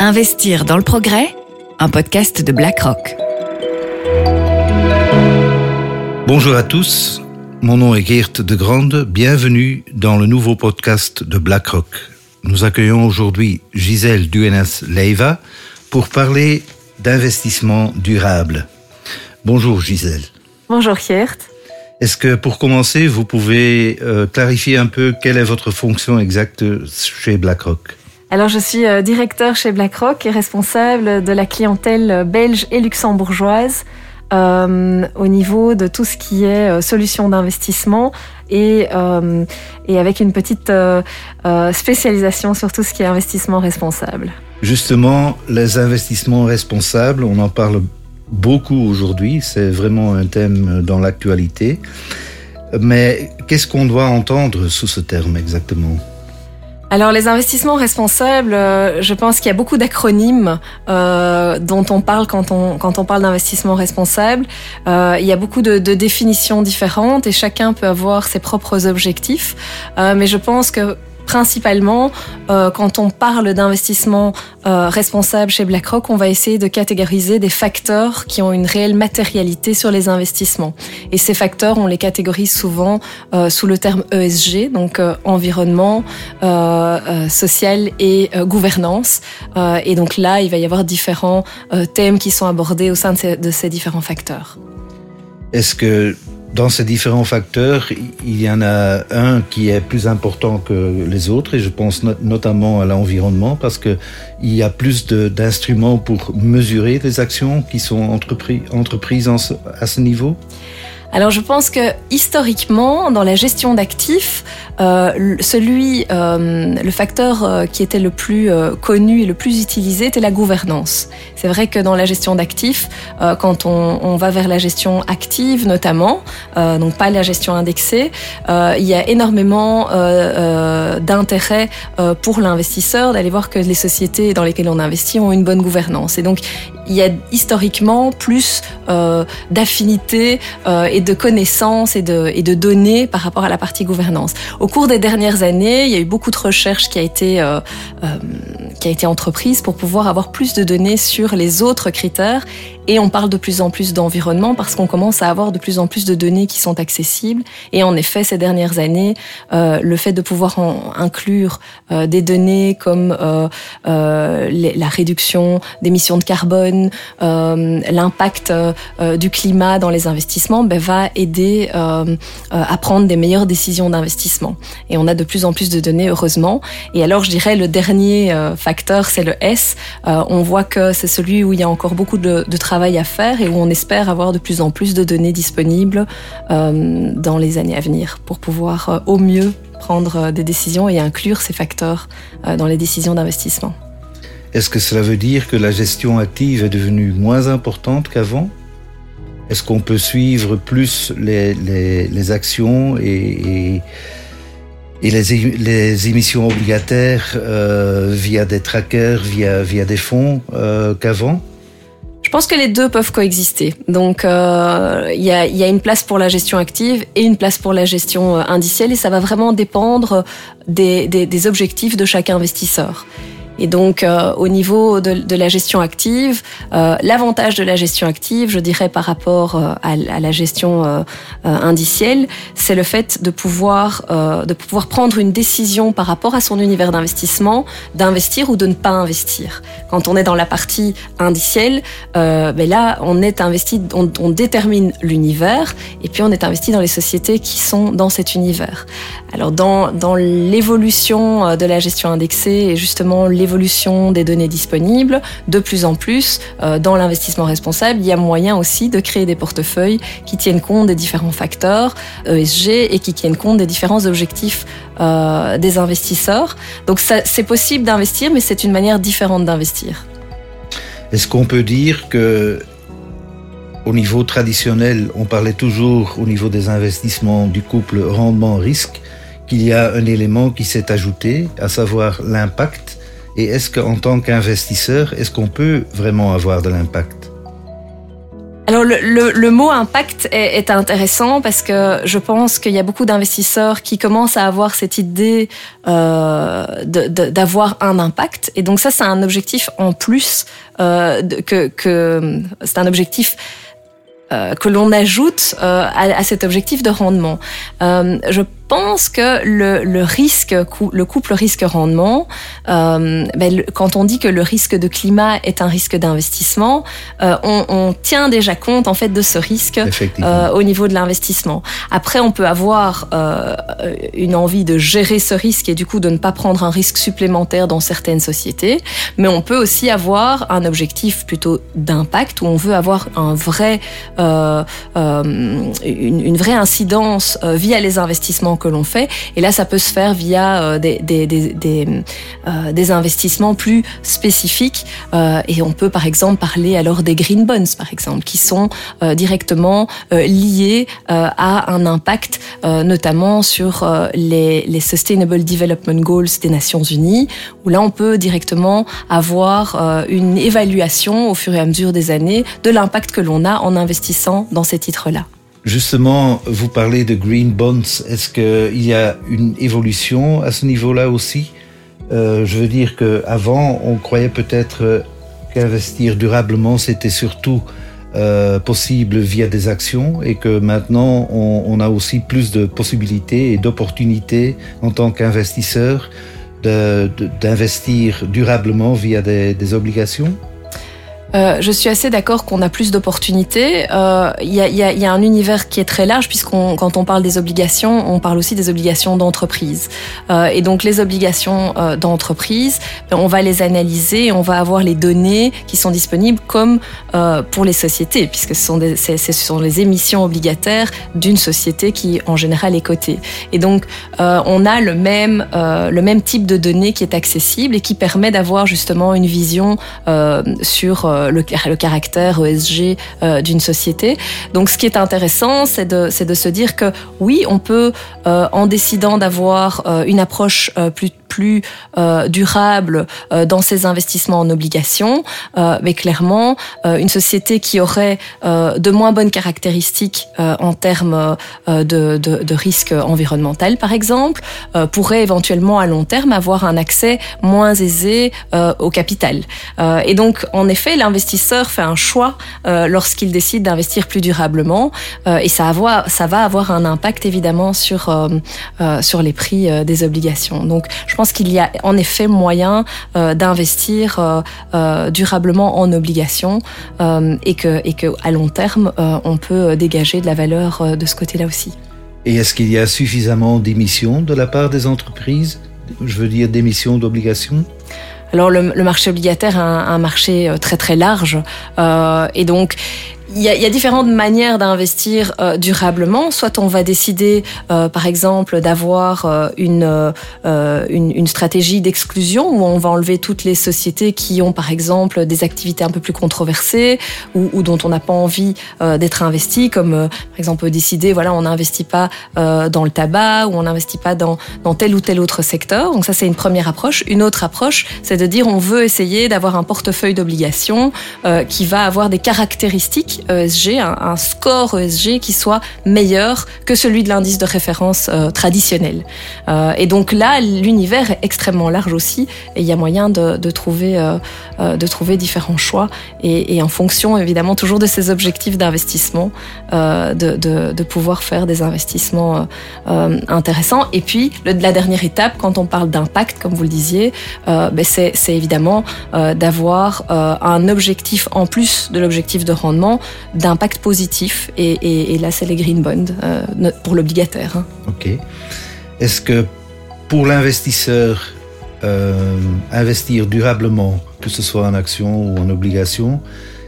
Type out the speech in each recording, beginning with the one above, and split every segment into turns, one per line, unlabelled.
Investir dans le progrès, un podcast de BlackRock.
Bonjour à tous, mon nom est Geert de Grande, bienvenue dans le nouveau podcast de BlackRock. Nous accueillons aujourd'hui Gisèle Duenas-Leiva pour parler d'investissement durable. Bonjour Gisèle.
Bonjour Geert.
Est-ce que pour commencer, vous pouvez euh, clarifier un peu quelle est votre fonction exacte chez BlackRock?
Alors, je suis euh, directeur chez BlackRock et responsable de la clientèle belge et luxembourgeoise euh, au niveau de tout ce qui est euh, solutions d'investissement et, euh, et avec une petite euh, euh, spécialisation sur tout ce qui est investissement responsable.
Justement, les investissements responsables, on en parle beaucoup aujourd'hui, c'est vraiment un thème dans l'actualité. Mais qu'est-ce qu'on doit entendre sous ce terme exactement?
Alors les investissements responsables, euh, je pense qu'il y a beaucoup d'acronymes euh, dont on parle quand on, quand on parle d'investissement responsable. Euh, il y a beaucoup de, de, définitions différentes et chacun peut avoir ses propres objectifs. Euh, mais je pense que principalement, euh, quand on parle d'investissement euh, responsable chez BlackRock, on va essayer de catégoriser des facteurs qui ont une réelle matérialité sur les investissements. Et ces facteurs, on les catégorise souvent euh, sous le terme ESG, donc euh, environnement, euh, social et gouvernance. et donc là, il va y avoir différents thèmes qui sont abordés au sein de ces, de ces différents facteurs.
Est-ce que dans ces différents facteurs, il y en a un qui est plus important que les autres, et je pense not notamment à l'environnement, parce qu'il y a plus d'instruments pour mesurer les actions qui sont entrepris, entreprises à ce niveau.
Alors je pense que historiquement, dans la gestion d'actifs, euh, celui, euh, le facteur euh, qui était le plus euh, connu et le plus utilisé était la gouvernance. C'est vrai que dans la gestion d'actifs, euh, quand on, on, va vers la gestion active notamment, donc pas la gestion indexée, il y a énormément d'intérêt pour l'investisseur d'aller voir que les sociétés dans lesquelles on investit ont une bonne gouvernance. Et donc il y a historiquement plus d'affinité de connaissances et de, données par rapport à la partie gouvernance. Au cours des dernières années, il y a eu beaucoup de recherches qui a été, euh, euh, qui a été entreprise pour pouvoir avoir plus de données sur les autres critères et on parle de plus en plus d'environnement parce qu'on commence à avoir de plus en plus de données qui sont accessibles. Et en effet, ces dernières années, euh, le fait de pouvoir en inclure euh, des données comme euh, euh la réduction d'émissions de carbone, euh, l'impact euh, du climat dans les investissements, ben, va aider à prendre des meilleures décisions d'investissement. Et on a de plus en plus de données, heureusement. Et alors, je dirais, le dernier facteur, c'est le S. on voit que c'est celui où il y a encore beaucoup de, de travail travail à faire et où on espère avoir de plus en plus de données disponibles euh, dans les années à venir pour pouvoir euh, au mieux prendre euh, des décisions et inclure ces facteurs dans les décisions d'investissement.
Est-ce que cela veut dire que la gestion active est devenue moins importante qu'avant? Est-ce qu'on peut suivre plus les, actions et, les, émissions obligataires via des trackers, via, des fonds qu'avant?
Je pense que les deux peuvent coexister. Donc, il euh, y, a, y, a, une place pour la gestion active et une place pour la gestion euh, indicielle, et ça va vraiment dépendre des, des, des objectifs de chaque investisseur. Et donc, euh, au niveau de, la gestion active, euh, l'avantage de la gestion active, je dirais par rapport euh, à, la gestion indicielle, c'est le fait de pouvoir, de pouvoir prendre une décision par rapport à son univers d'investissement, d'investir ou de ne pas investir. Quand on est dans la partie indicielle, ben là, on est investi, on détermine l'univers et puis on est investi dans les sociétés qui sont dans cet univers. Alors, dans, dans l'évolution de la gestion indexée et justement l'évolution l'évolution des données disponibles, de plus en plus, euh, dans l'investissement responsable, il y a moyen aussi de créer des portefeuilles qui tiennent compte des différents facteurs ESG et qui tiennent compte des différents objectifs euh, des investisseurs. Donc c'est possible d'investir, mais c'est une manière différente d'investir.
Est-ce qu'on peut dire que au niveau traditionnel, on parlait toujours au niveau des investissements du couple rendement-risque, qu'il y a un élément qui s'est ajouté, à savoir l'impact et est-ce qu'en tant qu'investisseur, est-ce qu'on peut vraiment avoir de l'impact?
Alors le, mot impact est, intéressant parce que je pense qu'il y a beaucoup d'investisseurs qui commencent à avoir cette idée euh, d'avoir un impact et donc ça c'est un objectif en plus euh, que, c'est un objectif euh, que l'on ajoute à, cet objectif de rendement. Je pense que le, le risque, le couple risque-rendement, euh, ben, quand on dit que le risque de climat est un risque d'investissement, euh, on, on, tient déjà compte en fait de ce risque euh, au niveau de l'investissement. Après, on peut avoir euh, une envie de gérer ce risque et du coup de ne pas prendre un risque supplémentaire dans certaines sociétés, mais on peut aussi avoir un objectif plutôt d'impact où on veut avoir un vrai, euh, euh, une, une vraie incidence via les investissements que l'on fait. Et là, ça peut se faire via euh, euh, des, investissements plus spécifiques. Euh, et on peut, par exemple, parler alors des green bonds, par exemple, qui sont directement liés à un impact, notamment sur les, les Sustainable Development Goals des Nations Unies, où là, on peut directement avoir une évaluation au fur et à mesure des années de l'impact que l'on a en investissant dans ces titres-là.
Justement, vous parlez de green bonds. Est-ce qu'il y a une évolution à ce niveau-là aussi? Euh, Je veux dire qu'avant, on croyait peut-être qu'investir durablement, c'était surtout euh, possible via des actions et que maintenant, on, a aussi plus de possibilités et d'opportunités en tant qu'investisseur d'investir durablement via des obligations
euh, je suis assez d'accord qu'on a plus d'opportunités. Il euh, y, y, y, a, un univers qui est très large puisqu'on, quand on parle des obligations, on parle aussi des obligations d'entreprise. Euh, et donc les obligations euh, d'entreprise, ben, on va les analyser, on va avoir les données qui sont disponibles comme pour les sociétés, puisque ce sont, des, ce sont les émissions obligataires d'une société qui en général est cotée. Et donc on a le même, le même type de données qui est accessible et qui permet d'avoir justement une vision sur le, le, caractère ESG euh, d'une société. Donc ce qui est intéressant, c'est de, de se dire que oui, on peut, euh, en décidant d'avoir une approche plus plus euh, durable euh, dans ses investissements en obligations, euh, mais clairement, une société qui aurait de moins bonnes caractéristiques en termes de, de, de risque environnemental, par exemple, pourrait éventuellement à long terme avoir un accès moins aisé au capital. et donc, en effet, l'investisseur fait un choix lorsqu'il décide d'investir plus durablement, et ça, avoir, ça va avoir un impact évidemment sur, sur les prix des obligations. Donc, je pense qu'il y a en effet moyen euh, d'investir euh, euh, durablement en obligations et que et que à long terme on peut dégager de la valeur de ce côté-là aussi.
Et est-ce qu'il y a suffisamment d'émissions de la part des entreprises? Je veux dire d'émissions d'obligations?
Alors le, le, marché obligataire est un, un, marché très très large euh, et donc il y, a, y a différentes manières d'investir euh, durablement. Soit on va décider, euh, par exemple, d'avoir euh, une, euh, une, une stratégie d'exclusion où on va enlever toutes les sociétés qui ont, par exemple, des activités un peu plus controversées ou, ou dont on n'a pas envie euh, d'être investi, comme par exemple décider, voilà, on n'investit pas dans le tabac ou on n'investit pas dans, dans tel ou tel autre secteur. Donc ça c'est une première approche. Une autre approche, c'est de dire on veut essayer d'avoir un portefeuille d'obligations qui va avoir des caractéristiques ESG, un, score ESG qui soit meilleur que celui de l'indice de référence euh, traditionnel. Euh, et donc là, l'univers est extrêmement large aussi, et il y a moyen de, trouver, euh, de trouver différents choix, et, en fonction évidemment toujours de ces objectifs d'investissement, de, pouvoir faire des investissements intéressants. Et puis la dernière étape, quand on parle d'impact, comme vous le disiez, ben c'est évidemment d'avoir un objectif en plus de l'objectif de rendement d'impact positif. Et, là, c'est les green bonds euh, pour l'obligataire. Hein.
Ok. Est-ce que pour l'investisseur, euh, investir durablement, que ce soit en action ou en obligation,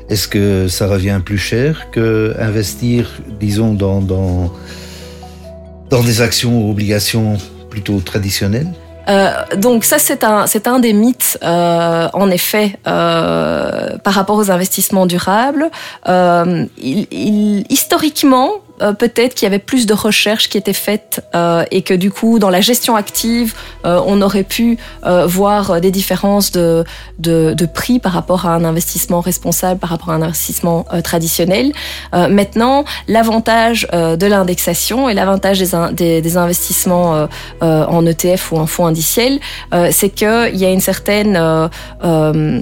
est-ce que ça revient plus cher que investir, disons, dans des actions ou obligations plutôt traditionnelles?
Euh, donc ça c'est un c'est un des mythes euh, en effet euh, par rapport aux investissements durables. Il, historiquement euh, peut-être qu'il y avait plus de recherches qui étaient faites euh, et que du coup, dans la gestion active, euh, on aurait pu voir des différences de, de, de, prix par rapport à un investissement responsable, par rapport à un investissement traditionnel. maintenant, l'avantage de l'indexation et l'avantage des, des, des, investissements en ETF ou en fonds indiciels, c'est qu'il y a une certaine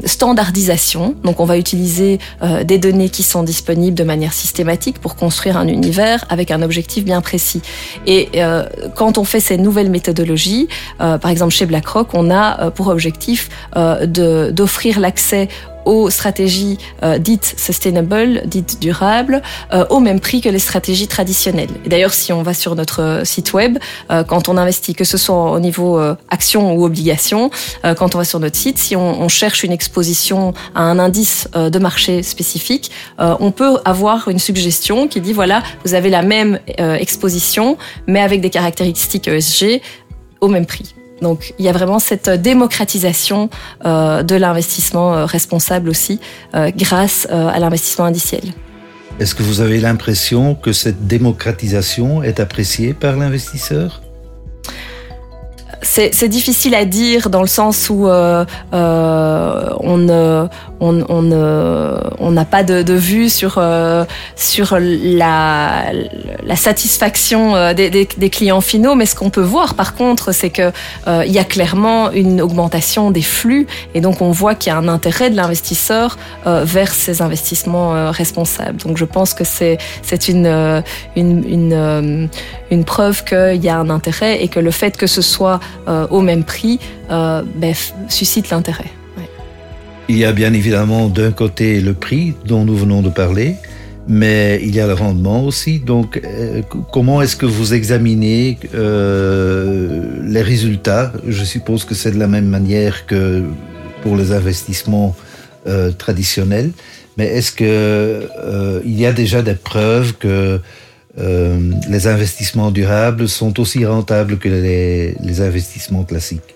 standardisation. Donc, on va utiliser des données qui sont disponibles de manière systématique pour construire un univers avec un objectif bien précis. Et euh, quand on fait ces nouvelles méthodologies, euh, par exemple chez BlackRock, on a euh, pour objectif d'offrir l'accès aux stratégies euh, dites sustainable, dites durables, euh, au même prix que les stratégies traditionnelles. D'ailleurs, si on va sur notre euh, site web, quand on investit, que ce soit au niveau action ou obligation, quand on va sur notre site, si on, cherche une exposition à un indice de marché spécifique, on peut avoir une suggestion qui dit voilà, vous avez la même exposition, mais avec des caractéristiques ESG au même prix. Donc il y a vraiment cette démocratisation euh, de l'investissement euh, responsable aussi euh, grâce à l'investissement indiciel.
Est-ce que vous avez l'impression que cette démocratisation est appréciée par l'investisseur?
C'est difficile à dire dans le sens où euh, euh, on on on n'a pas de, de, vue sur euh, sur la, la satisfaction euh, des, des, des, clients finaux, mais ce qu'on peut voir par contre, c'est que euh, il y a clairement une augmentation des flux et donc on voit qu'il y a un intérêt de l'investisseur vers ces investissements responsables. Donc je pense que c'est c'est une une une, une preuve qu'il y a un intérêt et que le fait que ce soit au même prix euh, ben, suscite l'intérêt.
Il y a bien évidemment d'un côté le prix dont nous venons de parler, mais il y a le rendement aussi. Donc, euh, comment est-ce que vous examinez les résultats? Je suppose que c'est de la même manière que pour les investissements traditionnels. Mais est-ce que il y a déjà des preuves que euh, les investissements durables sont aussi rentables que les, investissements classiques.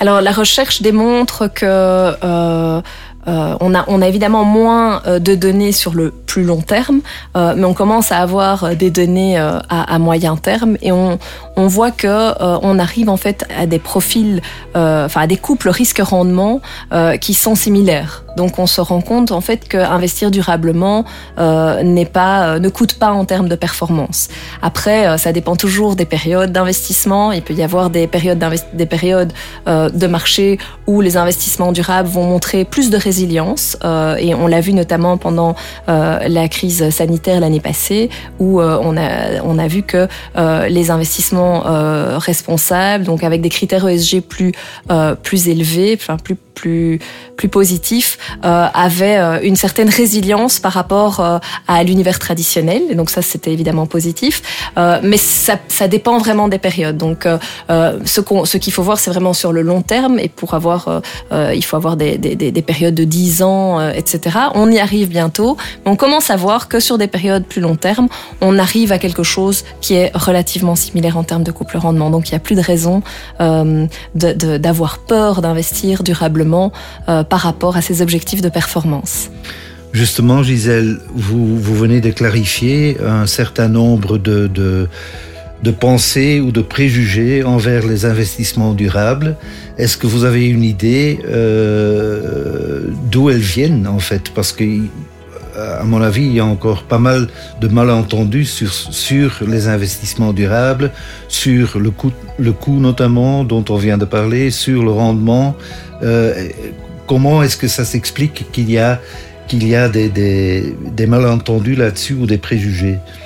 Alors la recherche démontre que euh, euh, on, a, on a évidemment moins euh, de données sur le plus long terme, euh, mais on commence à avoir des données à, à, moyen terme et on, on voit que on arrive en fait à des profils, enfin à des couples risque-rendement qui sont similaires. Donc on se rend compte en fait que investir durablement n'est pas, ne coûte pas en termes de performance. Après, ça dépend toujours des périodes d'investissement. Il peut y avoir des périodes, des périodes de marché où les investissements durables vont montrer plus de résultats euh, et on l'a vu notamment pendant euh, la crise sanitaire l'année passée où euh, on a on a vu que les investissements responsables donc avec des critères ESG plus plus élevés enfin plus plus plus positif avait une certaine résilience par rapport à l'univers traditionnel. Et donc ça c'était évidemment positif. Mais ça, ça dépend vraiment des périodes. Donc ce qu'on ce qu'il faut voir c'est vraiment sur le long terme. Et pour avoir il faut avoir des, des, des, périodes de 10 ans etc on y arrive bientôt mais on commence à voir que sur des périodes plus long terme on arrive à quelque chose qui est relativement similaire en termes de couple rendement donc il n'y a plus de raison d'avoir peur d'investir durablement euh, par rapport à ces objectifs de performance.
Justement, Gisèle, vous, venez de clarifier un certain nombre de, de pensées ou de préjugés envers les investissements durables. Est-ce que vous avez une idée euh, d'où elles viennent en fait? Parce que à mon avis, il y a encore pas mal de malentendus sur, les investissements durables, sur le coût, notamment dont on vient de parler, sur le rendement. Euh, comment est-ce que ça s'explique qu'il y a, des, malentendus là-dessus ou des préjugés?
euh,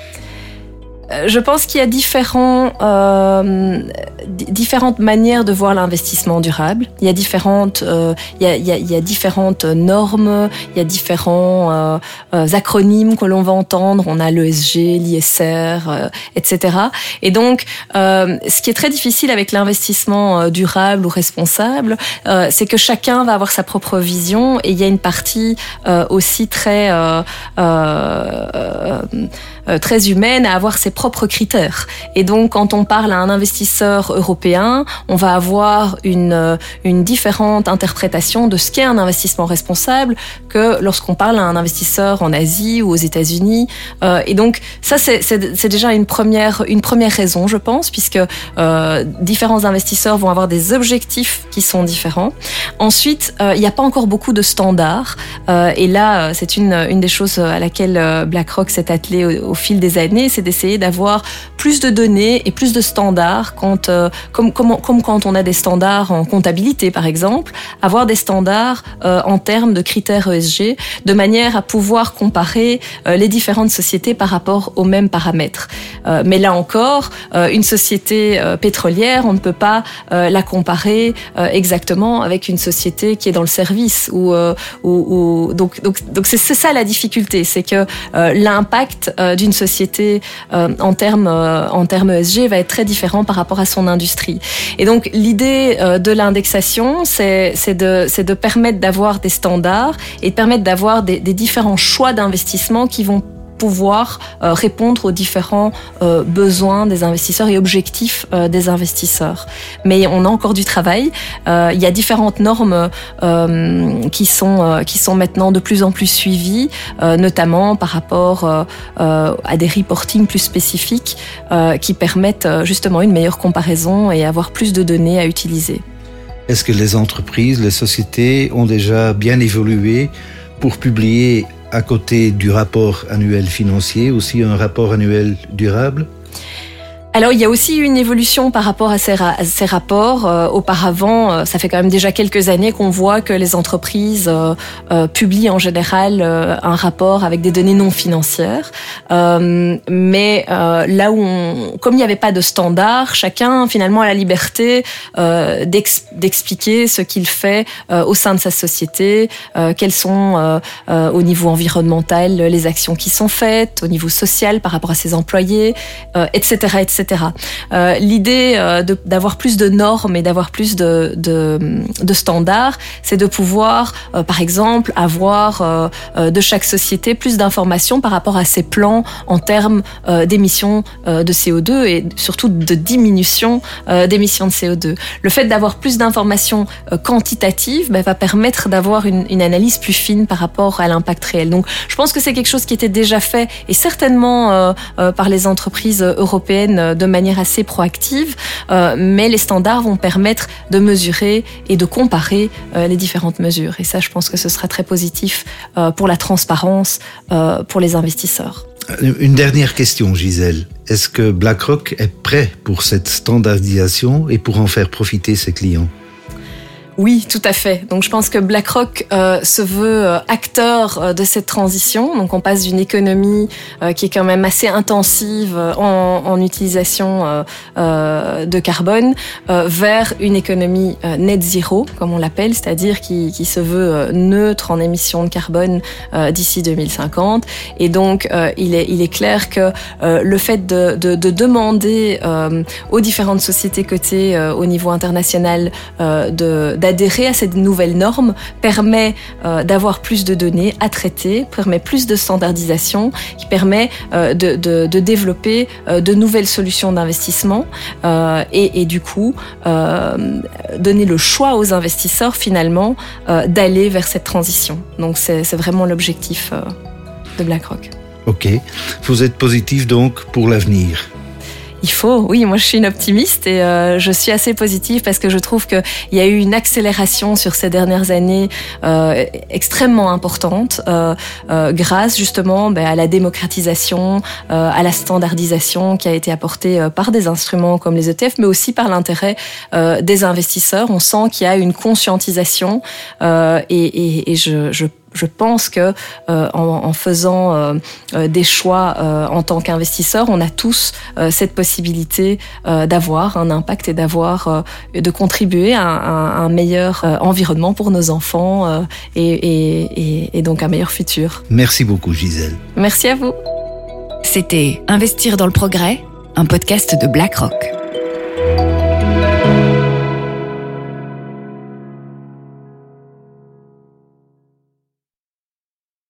je pense qu'il y a différents, euh, différentes manières de voir l'investissement durable. Il y a différentes, euh, il, y a, il, y a, différentes normes, il y a différents euh, euh acronymes que l'on va entendre. On a l'ESG, l'ISR, euh, etc. Et donc, ce qui est très difficile avec l'investissement durable ou responsable, c'est que chacun va avoir sa propre vision et il y a une partie aussi très très humaine à avoir ses propres critères. Et donc, quand on parle à un investisseur européen, on va avoir une, une différente interprétation de ce qu'est un investissement responsable que lorsqu'on parle à un investisseur en Asie ou aux États-Unis. Euh, et donc, ça, c'est déjà une première, une première raison, je pense, puisque euh, différents investisseurs vont avoir des objectifs qui sont différents. Ensuite, euh, il n'y a pas encore beaucoup de standards. Euh, et là, c'est une, une des choses à laquelle euh, BlackRock s'est attelé au, au, fil des années, c'est d'essayer d'avoir plus de données et plus de standards quand, euh, comme, quand on a des standards en comptabilité, par exemple, avoir des standards euh, en termes de critères ESG, de manière à pouvoir comparer les différentes sociétés par rapport aux mêmes paramètres. mais là encore, une société pétrolière, on ne peut pas la comparer exactement avec une société qui est dans le service. Ou, donc, donc, c'est ça la difficulté, c'est que euh, l'impact euh, d'une société euh, en termes en termes ESG va être très différent par rapport à son industrie. Et donc l'idée de l'indexation, c'est de c'est de permettre d'avoir des standards et de permettre d'avoir des différents choix d'investissement qui vont pouvoir euh, répondre aux différents euh, besoins des investisseurs et objectifs euh, des investisseurs. Mais on a encore du travail. il y a différentes normes qui sont qui sont maintenant de plus en plus suivies, notamment par rapport à des reporting plus spécifiques qui permettent justement une meilleure comparaison et avoir plus de données à utiliser.
Est-ce que les entreprises, les sociétés ont déjà bien évolué pour publier à côté du rapport annuel financier, aussi un rapport annuel durable?
Alors il y a aussi une évolution par rapport à ces, rapports. Euh, auparavant, euh, ça fait quand même déjà quelques années qu'on voit que les entreprises euh, euh publient en général euh, un rapport avec des données non financières. mais là où, on, comme il n'y avait pas de standard, chacun finalement a la liberté d'expliquer ce qu'il fait au sein de sa société, quelles sont au niveau environnemental les actions qui sont faites, au niveau social par rapport à ses employés, etc., etc. Euh, L'idée euh, d'avoir plus de normes et d'avoir plus de, standards, c'est de pouvoir, euh, par exemple, avoir de chaque société plus d'informations par rapport à ses plans en termes d'émissions de CO2 et surtout de diminution d'émissions de CO2. Le fait d'avoir plus d'informations quantitatives ben, va permettre d'avoir une analyse plus fine par rapport à l'impact réel. Donc, je pense que c'est quelque chose qui était déjà fait et certainement par les entreprises européennes de manière assez proactive, euh, mais les standards vont permettre de mesurer et de comparer euh, les différentes mesures. Et ça, je pense que ce sera très positif euh, pour la transparence pour les investisseurs.
Une dernière question, Gisèle. Est-ce que BlackRock est prêt pour cette standardisation et pour en faire profiter ses clients?
Oui, tout à fait. Donc je pense que BlackRock euh, se veut euh, acteur euh, de cette transition. Donc on passe d'une économie euh, qui est quand même assez intensive en, en, utilisation de carbone vers une économie net zéro, comme on l'appelle, c'est-à-dire qui, qui, se veut neutre en émissions de carbone d'ici 2050. Et donc il, est, il est clair que le fait de, de, de demander aux différentes sociétés cotées au niveau international de adhérer à cette nouvelle norme permet euh, d'avoir plus de données à traiter, permet plus de standardisation, permet euh, de, développer euh, de nouvelles solutions d'investissement et, et, du coup donner le choix aux investisseurs finalement d'aller vers cette transition. Donc c'est vraiment l'objectif de BlackRock.
Ok, vous êtes positif donc pour l'avenir?
Il faut, oui, moi je suis une optimiste et euh, je suis assez positive parce que je trouve qu'il y a eu une accélération sur ces dernières années euh, extrêmement importante euh, euh grâce justement ben, à la démocratisation, euh, à la standardisation qui a été apportée euh, par des instruments comme les ETF, mais aussi par l'intérêt des investisseurs. On sent qu'il y a une conscientisation et, et, et je, je je pense que euh, en, en, faisant euh, euh des choix euh, en tant qu'investisseur, on a tous euh, cette possibilité euh, d'avoir un impact et d'avoir de contribuer à, à, un meilleur environnement pour nos enfants et, et, et, et donc un meilleur futur.
Merci beaucoup Gisèle.
Merci à vous.
C'était Investir dans le progrès, un podcast de BlackRock.